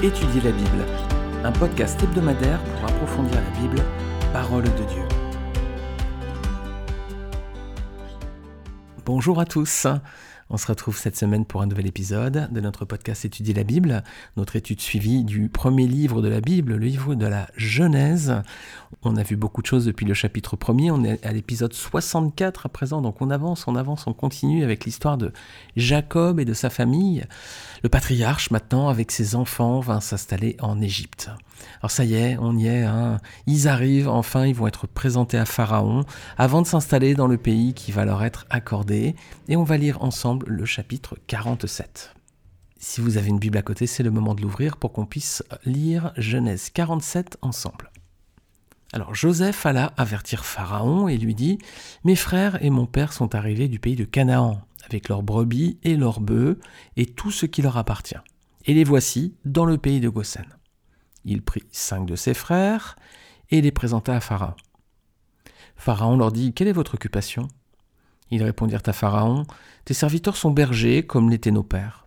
Étudier la Bible, un podcast hebdomadaire pour approfondir la Bible, parole de Dieu. Bonjour à tous. On se retrouve cette semaine pour un nouvel épisode de notre podcast Étudier la Bible, notre étude suivie du premier livre de la Bible, le livre de la Genèse. On a vu beaucoup de choses depuis le chapitre premier, on est à l'épisode 64 à présent, donc on avance, on avance, on continue avec l'histoire de Jacob et de sa famille. Le patriarche maintenant, avec ses enfants, va s'installer en Égypte. Alors ça y est, on y est, hein. ils arrivent, enfin ils vont être présentés à Pharaon avant de s'installer dans le pays qui va leur être accordé, et on va lire ensemble le chapitre 47. Si vous avez une Bible à côté, c'est le moment de l'ouvrir pour qu'on puisse lire Genèse 47 ensemble. Alors Joseph alla avertir Pharaon et lui dit Mes frères et mon père sont arrivés du pays de Canaan, avec leurs brebis et leurs bœufs et tout ce qui leur appartient. Et les voici dans le pays de Goshen. Il prit cinq de ses frères et les présenta à Pharaon. Pharaon leur dit Quelle est votre occupation? Ils répondirent à Pharaon Tes serviteurs sont bergers comme l'étaient nos pères.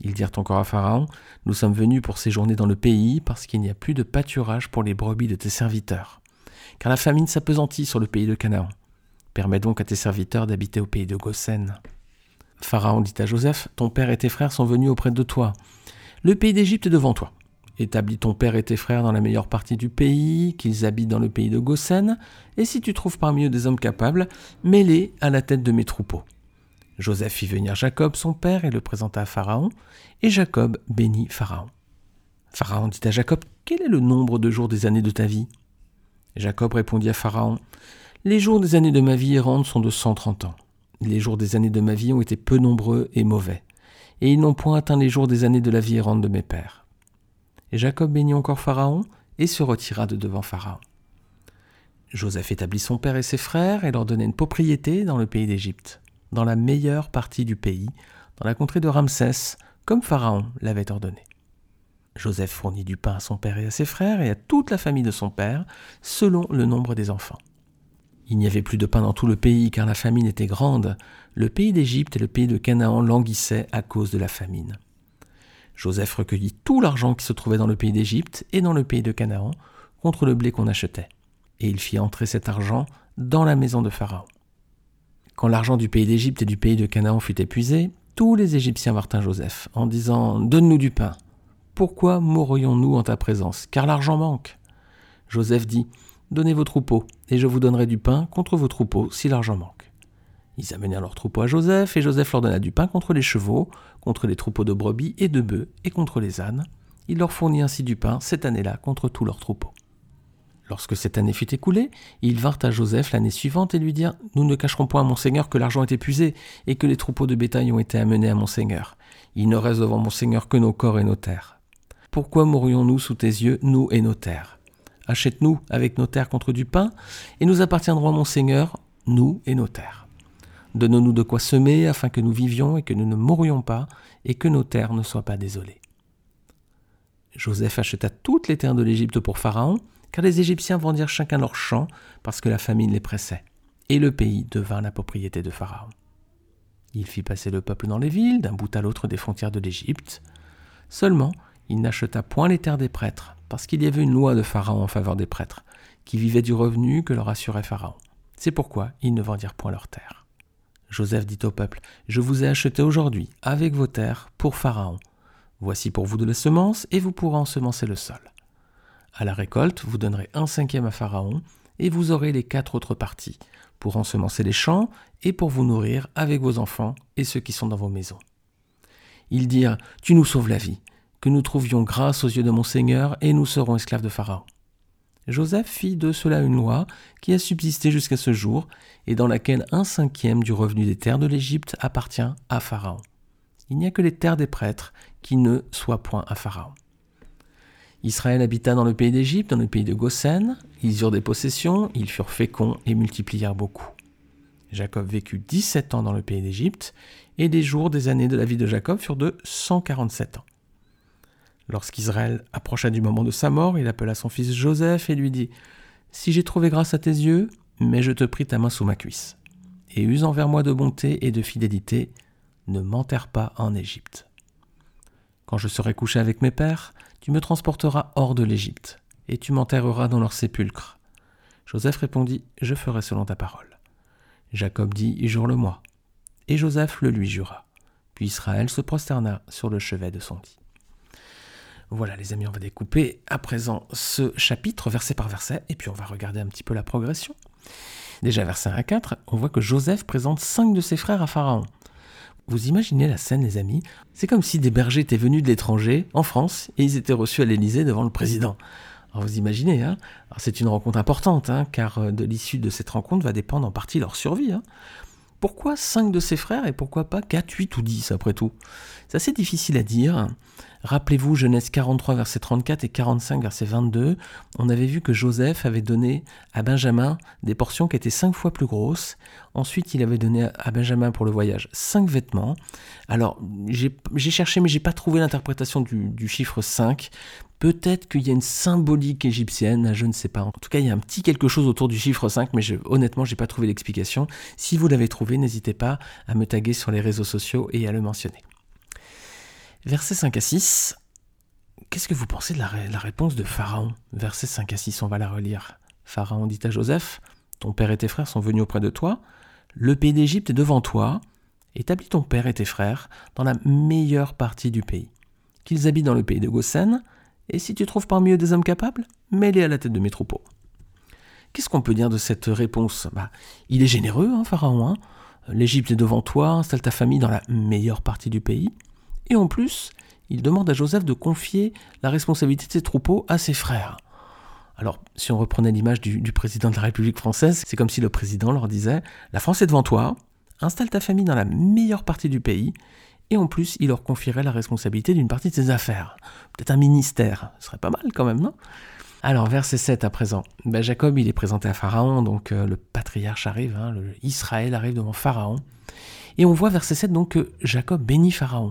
Ils dirent encore à Pharaon, Nous sommes venus pour séjourner dans le pays, parce qu'il n'y a plus de pâturage pour les brebis de tes serviteurs. Car la famine s'appesantit sur le pays de Canaan. Permets donc à tes serviteurs d'habiter au pays de Goshen. Pharaon dit à Joseph, Ton père et tes frères sont venus auprès de toi. Le pays d'Égypte est devant toi. Établis ton père et tes frères dans la meilleure partie du pays, qu'ils habitent dans le pays de Goshen, et si tu trouves parmi eux des hommes capables, mets-les à la tête de mes troupeaux. Joseph fit venir Jacob, son père, et le présenta à Pharaon, et Jacob bénit Pharaon. Pharaon dit à Jacob, Quel est le nombre de jours des années de ta vie? Jacob répondit à Pharaon, Les jours des années de ma vie errante sont de cent trente ans. Les jours des années de ma vie ont été peu nombreux et mauvais, et ils n'ont point atteint les jours des années de la vie errante de mes pères. Jacob bénit encore Pharaon, et se retira de devant Pharaon. Joseph établit son père et ses frères, et leur donna une propriété dans le pays d'Égypte dans la meilleure partie du pays, dans la contrée de Ramsès, comme Pharaon l'avait ordonné. Joseph fournit du pain à son père et à ses frères et à toute la famille de son père, selon le nombre des enfants. Il n'y avait plus de pain dans tout le pays car la famine était grande. Le pays d'Égypte et le pays de Canaan languissaient à cause de la famine. Joseph recueillit tout l'argent qui se trouvait dans le pays d'Égypte et dans le pays de Canaan contre le blé qu'on achetait. Et il fit entrer cet argent dans la maison de Pharaon. Quand l'argent du pays d'Égypte et du pays de Canaan fut épuisé, tous les Égyptiens vinrent à Joseph en disant Donne-nous du pain. Pourquoi mourrions-nous en ta présence? Car l'argent manque. Joseph dit Donnez vos troupeaux, et je vous donnerai du pain contre vos troupeaux si l'argent manque. Ils amenèrent leurs troupeaux à Joseph, et Joseph leur donna du pain contre les chevaux, contre les troupeaux de brebis et de bœufs, et contre les ânes. Il leur fournit ainsi du pain cette année-là contre tous leurs troupeaux. Lorsque cette année fut écoulée, ils vinrent à Joseph l'année suivante et lui dirent Nous ne cacherons point à mon Seigneur que l'argent est épuisé et que les troupeaux de bétail ont été amenés à mon Seigneur. Il ne reste devant mon Seigneur que nos corps et nos terres. Pourquoi mourrions-nous sous tes yeux, nous et nos terres? Achète-nous avec nos terres contre du pain, et nous appartiendrons à mon Seigneur, nous et nos terres. Donne-nous de quoi semer afin que nous vivions et que nous ne mourions pas, et que nos terres ne soient pas désolées. Joseph acheta toutes les terres de l'Égypte pour Pharaon, car les Égyptiens vendirent chacun leur champ parce que la famine les pressait, et le pays devint la propriété de Pharaon. Il fit passer le peuple dans les villes, d'un bout à l'autre des frontières de l'Égypte. Seulement, il n'acheta point les terres des prêtres, parce qu'il y avait une loi de Pharaon en faveur des prêtres, qui vivaient du revenu que leur assurait Pharaon. C'est pourquoi ils ne vendirent point leurs terres. Joseph dit au peuple, Je vous ai acheté aujourd'hui, avec vos terres, pour Pharaon. Voici pour vous de la semence, et vous pourrez ensemencer le sol. À la récolte, vous donnerez un cinquième à Pharaon, et vous aurez les quatre autres parties, pour ensemencer les champs et pour vous nourrir avec vos enfants et ceux qui sont dans vos maisons. Ils dirent, Tu nous sauves la vie, que nous trouvions grâce aux yeux de mon Seigneur, et nous serons esclaves de Pharaon. Joseph fit de cela une loi qui a subsisté jusqu'à ce jour, et dans laquelle un cinquième du revenu des terres de l'Égypte appartient à Pharaon. Il n'y a que les terres des prêtres qui ne soient point à Pharaon. Israël habita dans le pays d'Égypte, dans le pays de Goshen. Ils eurent des possessions, ils furent féconds et multiplièrent beaucoup. Jacob vécut 17 ans dans le pays d'Égypte, et les jours des années de la vie de Jacob furent de 147 ans. Lorsqu'Israël approcha du moment de sa mort, il appela son fils Joseph et lui dit Si j'ai trouvé grâce à tes yeux, mais je te prie ta main sous ma cuisse, et use envers moi de bonté et de fidélité, ne m'enterre pas en Égypte. Quand je serai couché avec mes pères, tu me transporteras hors de l'Égypte, et tu m'enterreras dans leur sépulcre. Joseph répondit, Je ferai selon ta parole. Jacob dit, Jure-le-moi. Et Joseph le lui jura. Puis Israël se prosterna sur le chevet de son lit. Voilà les amis, on va découper à présent ce chapitre verset par verset, et puis on va regarder un petit peu la progression. Déjà verset 1 à 4, on voit que Joseph présente cinq de ses frères à Pharaon. Vous imaginez la scène, les amis? C'est comme si des bergers étaient venus de l'étranger, en France, et ils étaient reçus à l'Élysée devant le président. Alors vous imaginez, hein? C'est une rencontre importante, hein, car euh, de l'issue de cette rencontre va dépendre en partie leur survie. Hein. Pourquoi cinq de ses frères et pourquoi pas 4, 8 ou 10 après tout? C'est assez difficile à dire. Rappelez-vous Genèse 43 verset 34 et 45 verset 22, on avait vu que Joseph avait donné à Benjamin des portions qui étaient cinq fois plus grosses. Ensuite, il avait donné à Benjamin pour le voyage cinq vêtements. Alors, j'ai cherché mais j'ai pas trouvé l'interprétation du, chiffre 5. Peut-être qu'il y a une symbolique égyptienne, je ne sais pas. En tout cas, il y a un petit quelque chose autour du chiffre 5, mais je, honnêtement, j'ai pas trouvé l'explication. Si vous l'avez trouvé, n'hésitez pas à me taguer sur les réseaux sociaux et à le mentionner. Versets 5 à 6. Qu'est-ce que vous pensez de la, réponse de Pharaon? Versets 5 à 6, on va la relire. Pharaon dit à Joseph Ton père et tes frères sont venus auprès de toi, le pays d'Égypte est devant toi, établis ton père et tes frères dans la meilleure partie du pays. Qu'ils habitent dans le pays de Goshen, et si tu trouves parmi eux des hommes capables, mets-les à la tête de mes troupeaux. Qu'est-ce qu'on peut dire de cette réponse? Bah, Il est généreux, hein, Pharaon. Hein L'Égypte est devant toi, installe ta famille dans la meilleure partie du pays. Et en plus, il demande à Joseph de confier la responsabilité de ses troupeaux à ses frères. Alors, si on reprenait l'image du, président de la République française, c'est comme si le président leur disait La France est devant toi, installe ta famille dans la meilleure partie du pays, et en plus, il leur confierait la responsabilité d'une partie de ses affaires. Peut-être un ministère, ce serait pas mal quand même, non? Alors, verset 7 à présent. Ben, Jacob, il est présenté à Pharaon, donc euh, le patriarche arrive, hein, le Israël arrive devant Pharaon. Et on voit verset 7 donc que Jacob bénit Pharaon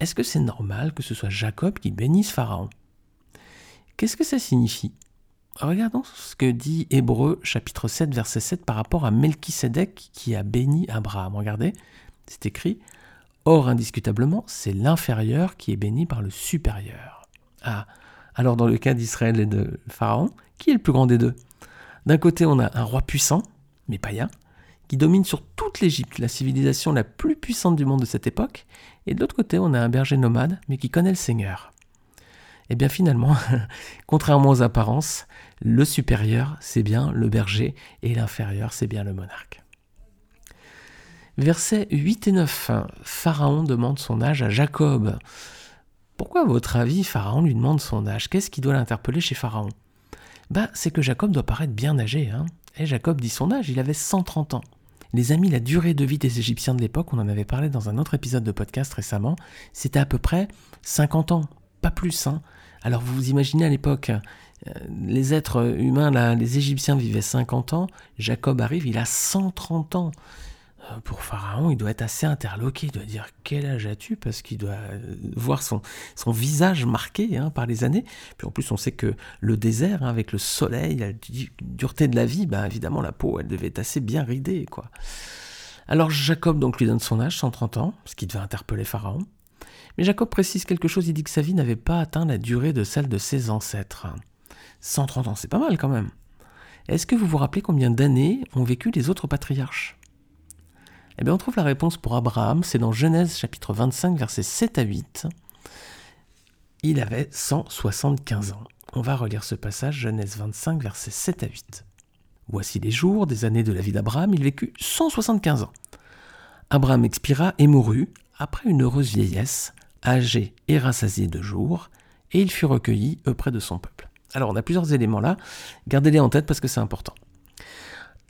est-ce que c'est normal que ce soit Jacob qui bénisse Pharaon? Qu'est-ce que ça signifie? Regardons ce que dit Hébreu chapitre 7 verset 7 par rapport à Melchisédek qui a béni Abraham. Regardez, c'est écrit Or indiscutablement, c'est l'inférieur qui est béni par le supérieur. Ah, alors dans le cas d'Israël et de Pharaon, qui est le plus grand des deux? D'un côté, on a un roi puissant, mais païen, qui domine sur toute l'Égypte, la civilisation la plus puissante du monde de cette époque, et de l'autre côté, on a un berger nomade, mais qui connaît le Seigneur. Et eh bien finalement, contrairement aux apparences, le supérieur, c'est bien le berger, et l'inférieur, c'est bien le monarque. Versets 8 et 9. Pharaon demande son âge à Jacob. Pourquoi, à votre avis, Pharaon lui demande son âge? Qu'est-ce qui doit l'interpeller chez Pharaon? Bah, C'est que Jacob doit paraître bien âgé. Hein et Jacob dit son âge, il avait 130 ans. Les amis, la durée de vie des Égyptiens de l'époque, on en avait parlé dans un autre épisode de podcast récemment, c'était à peu près 50 ans, pas plus. Hein. Alors vous vous imaginez à l'époque, euh, les êtres humains, là, les Égyptiens vivaient 50 ans, Jacob arrive, il a 130 ans. Pour Pharaon, il doit être assez interloqué, il doit dire quel âge as-tu? parce qu'il doit euh, voir son, son visage marqué hein, par les années. Puis en plus, on sait que le désert, hein, avec le soleil, la dureté de la vie, bah, évidemment, la peau, elle devait être assez bien ridée. quoi. Alors Jacob donc lui donne son âge, 130 ans, ce qui devait interpeller Pharaon. Mais Jacob précise quelque chose, il dit que sa vie n'avait pas atteint la durée de celle de ses ancêtres. 130 ans, c'est pas mal quand même. Est-ce que vous vous rappelez combien d'années ont vécu les autres patriarches? Eh bien, on trouve la réponse pour Abraham, c'est dans Genèse chapitre 25, versets 7 à 8. Il avait 175 ans. On va relire ce passage, Genèse 25, versets 7 à 8. Voici les jours des années de la vie d'Abraham, il vécut 175 ans. Abraham expira et mourut, après une heureuse vieillesse, âgé et rassasié de jours, et il fut recueilli auprès de son peuple. Alors on a plusieurs éléments là, gardez-les en tête parce que c'est important.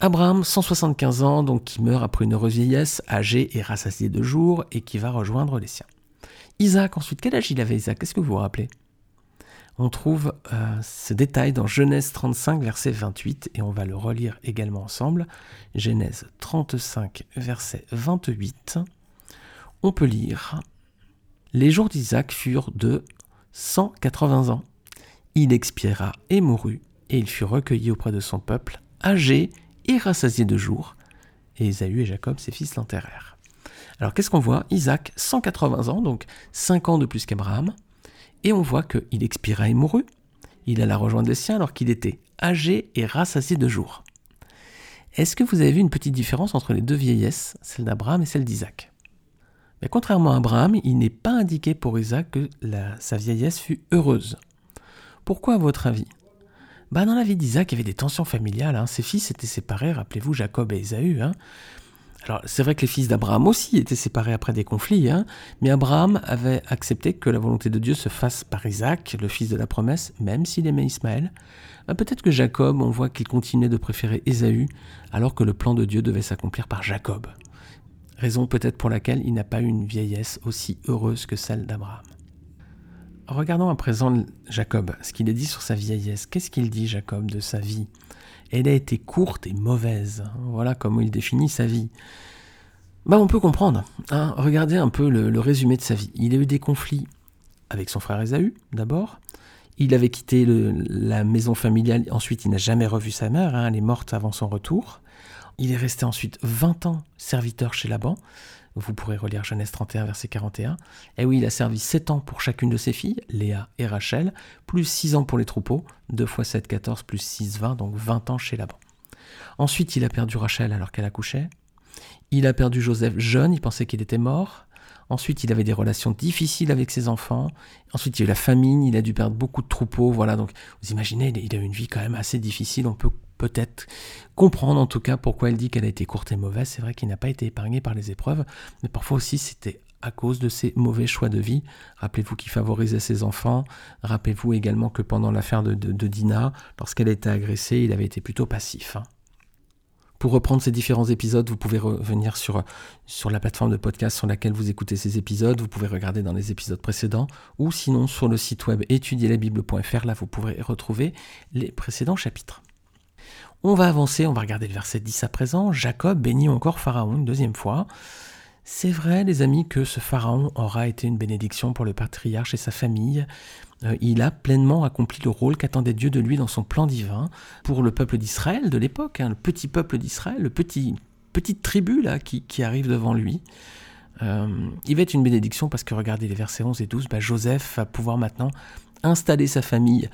Abraham, 175 ans, donc qui meurt après une heureuse vieillesse, âgé et rassasié de jours, et qui va rejoindre les siens. Isaac, ensuite, quel âge il avait Isaac? Qu'est-ce que vous vous rappelez? On trouve euh, ce détail dans Genèse 35, verset 28, et on va le relire également ensemble. Genèse 35, verset 28. On peut lire Les jours d'Isaac furent de 180 ans. Il expira et mourut, et il fut recueilli auprès de son peuple, âgé et rassasié de jours. Et Ésaü et Jacob, ses fils, l'enterrèrent. Alors qu'est-ce qu'on voit? Isaac, 180 ans, donc 5 ans de plus qu'Abraham, et on voit qu'il expira et mourut. Il alla rejoindre les siens alors qu'il était âgé et rassasié de jours. Est-ce que vous avez vu une petite différence entre les deux vieillesses, celle d'Abraham et celle d'Isaac? Mais contrairement à Abraham, il n'est pas indiqué pour Isaac que sa vieillesse fut heureuse. Pourquoi à votre avis? Bah, Dans la vie d'Isaac, il y avait des tensions familiales. Hein. Ses fils étaient séparés, rappelez-vous Jacob et Ésaü. Hein. Alors c'est vrai que les fils d'Abraham aussi étaient séparés après des conflits, hein, mais Abraham avait accepté que la volonté de Dieu se fasse par Isaac, le fils de la promesse, même s'il aimait Ismaël. Bah, peut-être que Jacob, on voit qu'il continuait de préférer Ésaü, alors que le plan de Dieu devait s'accomplir par Jacob. Raison peut-être pour laquelle il n'a pas eu une vieillesse aussi heureuse que celle d'Abraham. Regardons à présent Jacob, ce qu'il a dit sur sa vieillesse. Qu'est-ce qu'il dit Jacob de sa vie? Elle a été courte et mauvaise. Voilà comment il définit sa vie. Bah, on peut comprendre. Hein. Regardez un peu le, résumé de sa vie. Il a eu des conflits avec son frère Esaü, d'abord. Il avait quitté la maison familiale. Ensuite, il n'a jamais revu sa mère. Hein. Elle est morte avant son retour. Il est resté ensuite 20 ans serviteur chez Laban. Vous pourrez relire Genèse 31, verset 41. Et oui, il a servi 7 ans pour chacune de ses filles, Léa et Rachel, plus 6 ans pour les troupeaux, 2 fois 7, 14, plus 6, 20, donc 20 ans chez Laban. Ensuite, il a perdu Rachel alors qu'elle accouchait. Il a perdu Joseph jeune, il pensait qu'il était mort. Ensuite, il avait des relations difficiles avec ses enfants. Ensuite, il y a eu la famine, il a dû perdre beaucoup de troupeaux. Voilà, donc vous imaginez, il a eu une vie quand même assez difficile. On peut peut-être comprendre en tout cas pourquoi elle dit qu'elle a été courte et mauvaise. C'est vrai qu'il n'a pas été épargné par les épreuves, mais parfois aussi c'était à cause de ses mauvais choix de vie. Rappelez-vous qu'il favorisait ses enfants. Rappelez-vous également que pendant l'affaire de, Dina, lorsqu'elle a été agressée, il avait été plutôt passif. Hein. Pour reprendre ces différents épisodes, vous pouvez revenir sur, sur la plateforme de podcast sur laquelle vous écoutez ces épisodes. Vous pouvez regarder dans les épisodes précédents ou sinon sur le site web étudierlabible.fr. Là, vous pourrez retrouver les précédents chapitres. On va avancer, on va regarder le verset 10 à présent. Jacob bénit encore Pharaon une deuxième fois. C'est vrai, les amis, que ce Pharaon aura été une bénédiction pour le patriarche et sa famille. Euh, il a pleinement accompli le rôle qu'attendait Dieu de lui dans son plan divin pour le peuple d'Israël de l'époque, hein, le petit peuple d'Israël, le petit petite tribu là qui, arrive devant lui. Euh, il va être une bénédiction parce que regardez les versets 11 et 12, bah, Joseph va pouvoir maintenant installer sa famille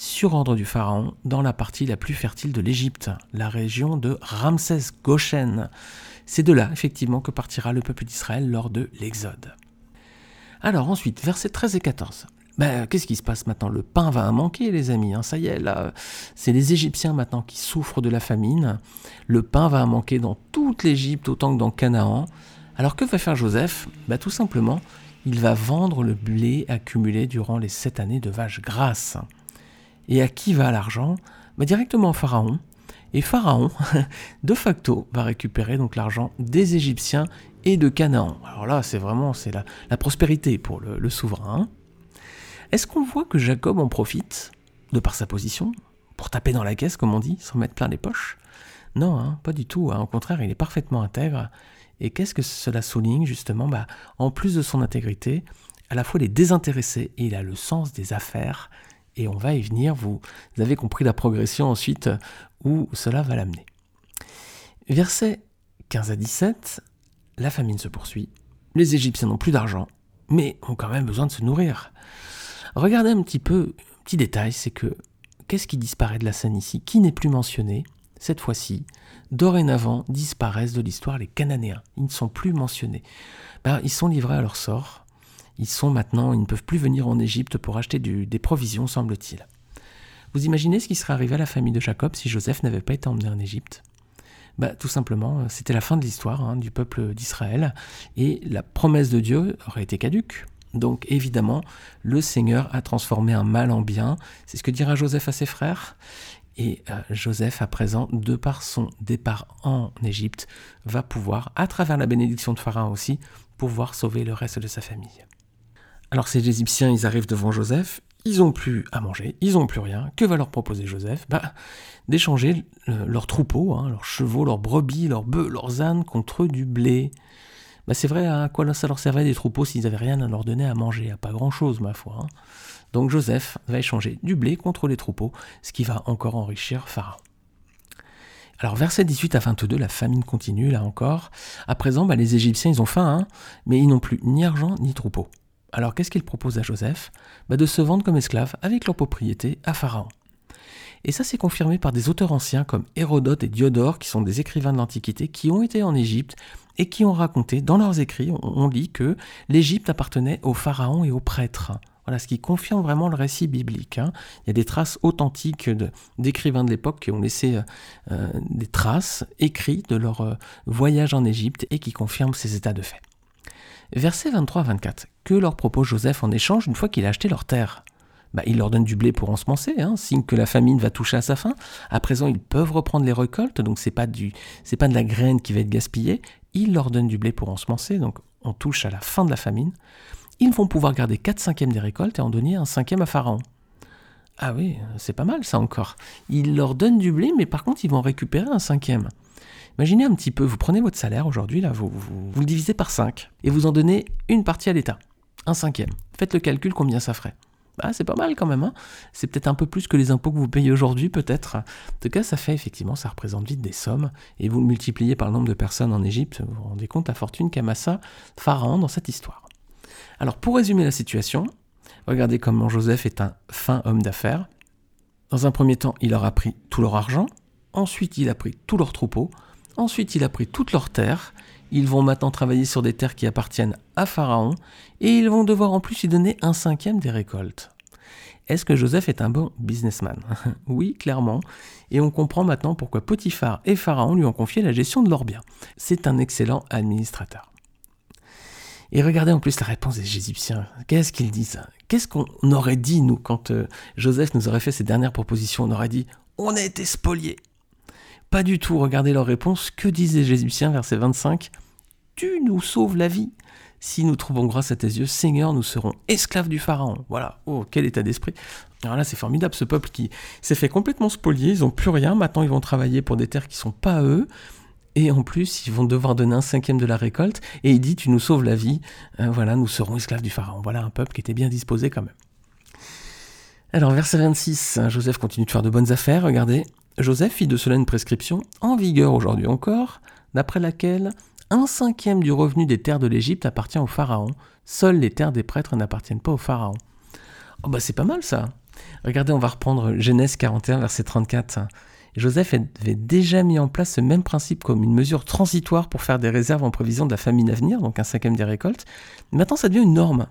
sur ordre du pharaon dans la partie la plus fertile de l'Égypte, la région de Ramsès Goshen. C'est de là, effectivement, que partira le peuple d'Israël lors de l'Exode. Alors ensuite, versets 13 et 14. Ben, Qu'est-ce qui se passe maintenant? Le pain va manquer, les amis. Hein. ça y est, là, c'est les Égyptiens maintenant qui souffrent de la famine. Le pain va manquer dans toute l'Égypte autant que dans Canaan. Alors que va faire Joseph? Ben, Tout simplement, il va vendre le blé accumulé durant les sept années de vaches grasses. Et à qui va l'argent bah, Directement au Pharaon. Et Pharaon, de facto, va récupérer donc l'argent des Égyptiens et de Canaan. Alors là, c'est vraiment c'est la, prospérité pour le, souverain. Est-ce qu'on voit que Jacob en profite, de par sa position, pour taper dans la caisse, comme on dit, sans mettre plein les poches? Non, hein, pas du tout. Hein. Au contraire, il est parfaitement intègre. Et qu'est-ce que cela souligne justement? Bah, En plus de son intégrité, à la fois il est désintéressé et il a le sens des affaires et on va y venir. Vous, avez compris la progression ensuite où cela va l'amener. Versets 15 à 17, la famine se poursuit. Les Égyptiens n'ont plus d'argent, mais ont quand même besoin de se nourrir. Regardez un petit peu, petit détail, c'est que qu'est-ce qui disparaît de la scène ici Qui n'est plus mentionné? Cette fois-ci, dorénavant disparaissent de l'histoire les Cananéens. Ils ne sont plus mentionnés. Ben, ils sont livrés à leur sort. Ils sont maintenant, ils ne peuvent plus venir en Égypte pour acheter des provisions, semble-t-il. Vous imaginez ce qui serait arrivé à la famille de Jacob si Joseph n'avait pas été emmené en Égypte? Bah, Tout simplement, c'était la fin de l'histoire hein, du peuple d'Israël et la promesse de Dieu aurait été caduque. Donc évidemment, le Seigneur a transformé un mal en bien. C'est ce que dira Joseph à ses frères. Et euh, Joseph, à présent, de par son départ en Égypte, va pouvoir, à travers la bénédiction de Pharaon aussi, pouvoir sauver le reste de sa famille. Alors ces Égyptiens, ils arrivent devant Joseph, ils ont plus à manger, ils ont plus rien. Que va leur proposer Joseph? Bah, D'échanger leurs troupeaux, hein, leurs chevaux, leurs brebis, leurs bœufs, leurs ânes contre du blé. Bah, c'est vrai, à quoi ça leur servait des troupeaux s'ils n'avaient rien à leur donner à manger? À pas grand-chose, ma foi. Hein. Donc Joseph va échanger du blé contre les troupeaux, ce qui va encore enrichir Pharaon. Alors verset 18 à 22, la famine continue là encore. À présent, bah, les Égyptiens, ils ont faim, hein, mais ils n'ont plus ni argent ni troupeau. Alors qu'est-ce qu'ils proposent à Joseph? Bah, De se vendre comme esclaves avec leur propriété à Pharaon. Et ça, c'est confirmé par des auteurs anciens comme Hérodote et Diodore, qui sont des écrivains de l'Antiquité, qui ont été en Égypte et qui ont raconté, dans leurs écrits, on lit que l'Égypte appartenait aux pharaons et aux prêtres. Voilà, ce qui confirme vraiment le récit biblique. Hein. Il y a des traces authentiques d'écrivains de, l'époque qui ont laissé euh, euh, des traces écrites de leur euh, voyage en Égypte et qui confirment ces états de fait. Verset 23-24. Que leur propose Joseph en échange une fois qu'il a acheté leur terre? Bah, il leur donne du blé pour ensemencer, hein, signe que la famine va toucher à sa fin. À présent, ils peuvent reprendre les récoltes, donc c'est pas pas de la graine qui va être gaspillée. Il leur donne du blé pour ensemencer, donc on touche à la fin de la famine. Ils vont pouvoir garder 4 cinquièmes des récoltes et en donner un cinquième à Pharaon. Ah oui, c'est pas mal ça encore. Il leur donne du blé, mais par contre, ils vont récupérer un cinquième. Imaginez un petit peu, vous prenez votre salaire aujourd'hui, là, vous, le divisez par 5 et vous en donnez une partie à l'État, un cinquième. Faites le calcul combien ça ferait. Bah, c'est pas mal quand même. Hein. c'est peut-être un peu plus que les impôts que vous payez aujourd'hui, peut-être. En tout cas, ça fait effectivement, ça représente vite des sommes. Et vous le multipliez par le nombre de personnes en Égypte, vous vous rendez compte la fortune qu'amassa Pharaon dans cette histoire. Alors, pour résumer la situation, regardez comment Joseph est un fin homme d'affaires. Dans un premier temps, il leur a pris tout leur argent. Ensuite, il a pris tout leur troupeau. Ensuite, il a pris toutes leurs terres. Ils vont maintenant travailler sur des terres qui appartiennent à Pharaon. Et ils vont devoir en plus lui donner un cinquième des récoltes. Est-ce que Joseph est un bon businessman? Oui, clairement. Et on comprend maintenant pourquoi Potiphar et Pharaon lui ont confié la gestion de leurs biens. C'est un excellent administrateur. Et regardez en plus la réponse des Égyptiens. Qu'est-ce qu'ils disent? Qu'est-ce qu'on aurait dit, nous, quand euh, Joseph nous aurait fait ses dernières propositions? On aurait dit On a été spoliés. Pas du tout, regardez leur réponse. Que disent les Égyptiens, verset 25 Tu nous sauves la vie. Si nous trouvons grâce à tes yeux, Seigneur, nous serons esclaves du Pharaon. Voilà, oh, quel état d'esprit. Alors là, c'est formidable, ce peuple qui s'est fait complètement spolier, ils n'ont plus rien, maintenant ils vont travailler pour des terres qui ne sont pas eux, et en plus, ils vont devoir donner un cinquième de la récolte, et il dit, tu nous sauves la vie, euh, voilà, nous serons esclaves du Pharaon. Voilà un peuple qui était bien disposé quand même. Alors, verset 26, Joseph continue de faire de bonnes affaires, regardez. Joseph fit de cela une prescription, en vigueur aujourd'hui encore, d'après laquelle un cinquième du revenu des terres de l'Égypte appartient au Pharaon, seules les terres des prêtres n'appartiennent pas au Pharaon. Oh bah c'est pas mal ça. Regardez, on va reprendre Genèse 41, verset 34. Joseph avait déjà mis en place ce même principe comme une mesure transitoire pour faire des réserves en prévision de la famine à venir, donc un cinquième des récoltes. Maintenant, ça devient une norme.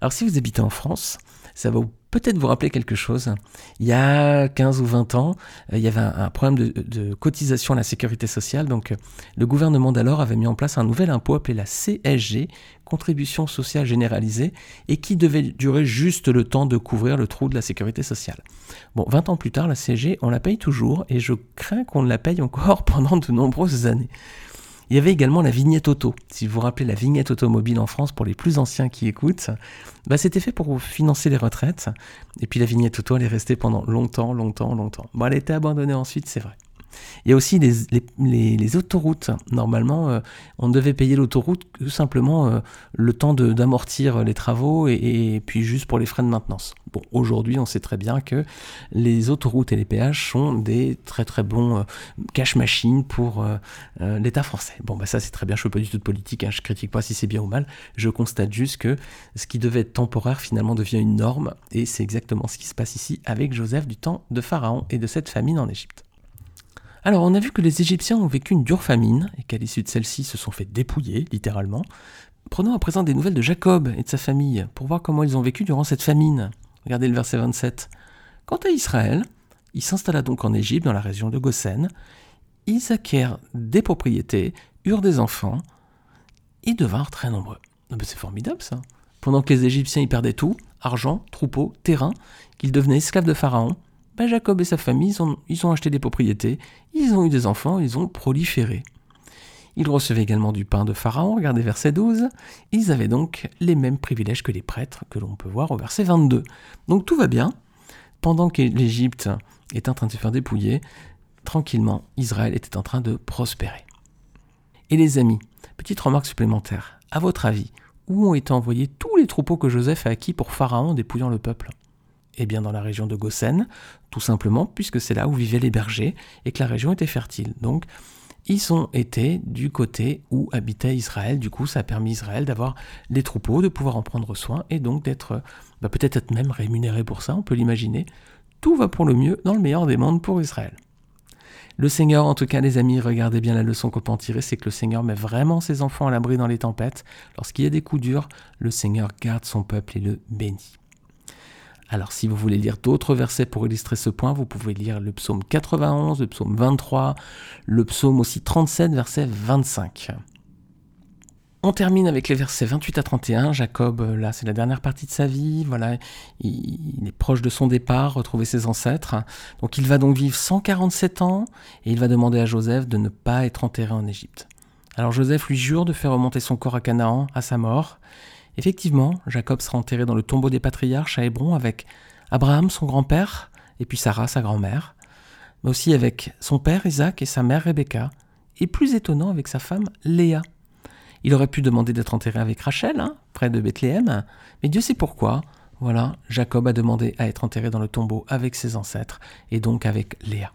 Alors si vous habitez en France, ça va peut-être vous rappeler quelque chose. Il y a 15 ou 20 ans, euh, il y avait un, problème de, cotisation à la sécurité sociale. Donc, euh, le gouvernement d'alors avait mis en place un nouvel impôt appelé la CSG, Contribution sociale généralisée, et qui devait durer juste le temps de couvrir le trou de la sécurité sociale. Bon, 20 ans plus tard, la CSG, on la paye toujours, et je crains qu'on la paye encore pendant de nombreuses années. Il y avait également la vignette auto. Si vous vous rappelez la vignette automobile en France, pour les plus anciens qui écoutent, bah c'était fait pour financer les retraites. Et puis la vignette auto, elle est restée pendant longtemps, longtemps, longtemps. Bon, elle a été abandonnée ensuite, c'est vrai. Il y a aussi les, autoroutes. Normalement, euh, on devait payer l'autoroute tout simplement euh, le temps d'amortir les travaux et, puis juste pour les frais de maintenance. Bon, aujourd'hui, on sait très bien que les autoroutes et les péages sont des très très bons euh, cash machines pour l'État français. Bon, bah ça c'est très bien, je ne fais pas du tout de politique, hein, je critique pas si c'est bien ou mal, je constate juste que ce qui devait être temporaire finalement devient une norme et c'est exactement ce qui se passe ici avec Joseph du temps de Pharaon et de cette famine en Égypte. Alors, on a vu que les Égyptiens ont vécu une dure famine et qu'à l'issue de celle-ci se sont fait dépouiller, littéralement. Prenons à présent des nouvelles de Jacob et de sa famille pour voir comment ils ont vécu durant cette famine. Regardez le verset 27. Quant à Israël, il s'installa donc en Égypte, dans la région de Goshen. Ils acquièrent des propriétés, eurent des enfants et devinrent très nombreux. Ah ben, c'est formidable ça. Pendant que les Égyptiens y perdaient tout, argent, troupeaux, terrain, qu'ils devenaient esclaves de Pharaon, ben, Jacob et sa famille, ils ont, acheté des propriétés, ils ont eu des enfants, ils ont proliféré. Ils recevaient également du pain de Pharaon, regardez verset 12. Ils avaient donc les mêmes privilèges que les prêtres, que l'on peut voir au verset 22. Donc tout va bien. Pendant que l'Égypte est en train de se faire dépouiller, tranquillement, Israël était en train de prospérer. Et les amis, petite remarque supplémentaire. À votre avis, où ont été envoyés tous les troupeaux que Joseph a acquis pour Pharaon dépouillant le peuple? Eh bien dans la région de Goshen, tout simplement puisque c'est là où vivaient les bergers et que la région était fertile. Donc ils ont été du côté où habitait Israël. Du coup, ça a permis Israël d'avoir des troupeaux, de pouvoir en prendre soin et donc d'être bah, peut-être être même rémunéré pour ça, on peut l'imaginer. Tout va pour le mieux dans le meilleur des mondes pour Israël. Le Seigneur, en tout cas, les amis, regardez bien la leçon qu'on peut en tirer, c'est que le Seigneur met vraiment ses enfants à l'abri dans les tempêtes. Lorsqu'il y a des coups durs, le Seigneur garde son peuple et le bénit. Alors si vous voulez lire d'autres versets pour illustrer ce point, vous pouvez lire le psaume 91, le psaume 23, le psaume aussi 37, verset 25. On termine avec les versets 28 à 31. Jacob, là, c'est la dernière partie de sa vie. Voilà, il, est proche de son départ, retrouver ses ancêtres. Donc, il va donc vivre 147 ans et il va demander à Joseph de ne pas être enterré en Égypte. Alors, Joseph lui jure de faire remonter son corps à Canaan à sa mort. Effectivement, Jacob sera enterré dans le tombeau des patriarches à Hébron avec Abraham, son grand-père, et puis Sarah, sa grand-mère, mais aussi avec son père Isaac et sa mère Rebecca, et plus étonnant avec sa femme Léa. Il aurait pu demander d'être enterré avec Rachel, hein, près de Bethléem, mais Dieu sait pourquoi. Voilà, Jacob a demandé à être enterré dans le tombeau avec ses ancêtres, et donc avec Léa.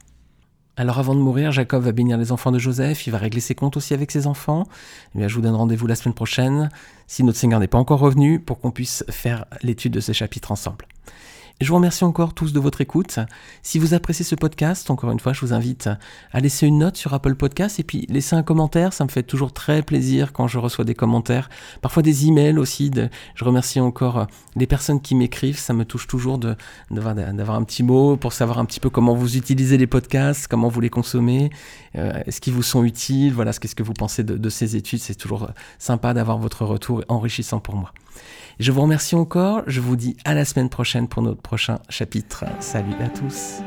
Alors avant de mourir, Jacob va bénir les enfants de Joseph, il va régler ses comptes aussi avec ses enfants. Et eh bien, je vous donne rendez-vous la semaine prochaine, si notre Seigneur n'est pas encore revenu, pour qu'on puisse faire l'étude de ce chapitre ensemble. Je vous remercie encore tous de votre écoute. Si vous appréciez ce podcast, encore une fois, je vous invite à laisser une note sur Apple Podcast et puis laisser un commentaire. Ça me fait toujours très plaisir quand je reçois des commentaires, parfois des emails aussi. je remercie encore les personnes qui m'écrivent. Ça me touche toujours d'avoir un petit mot pour savoir un petit peu comment vous utilisez les podcasts, comment vous les consommez, euh, est-ce qu'ils vous sont utiles? Voilà, qu'est-ce que vous pensez de, de ces études? C'est toujours sympa d'avoir votre retour enrichissant pour moi. Je vous remercie encore. Je vous dis à la semaine prochaine pour notre prochain chapitre. Salut à tous.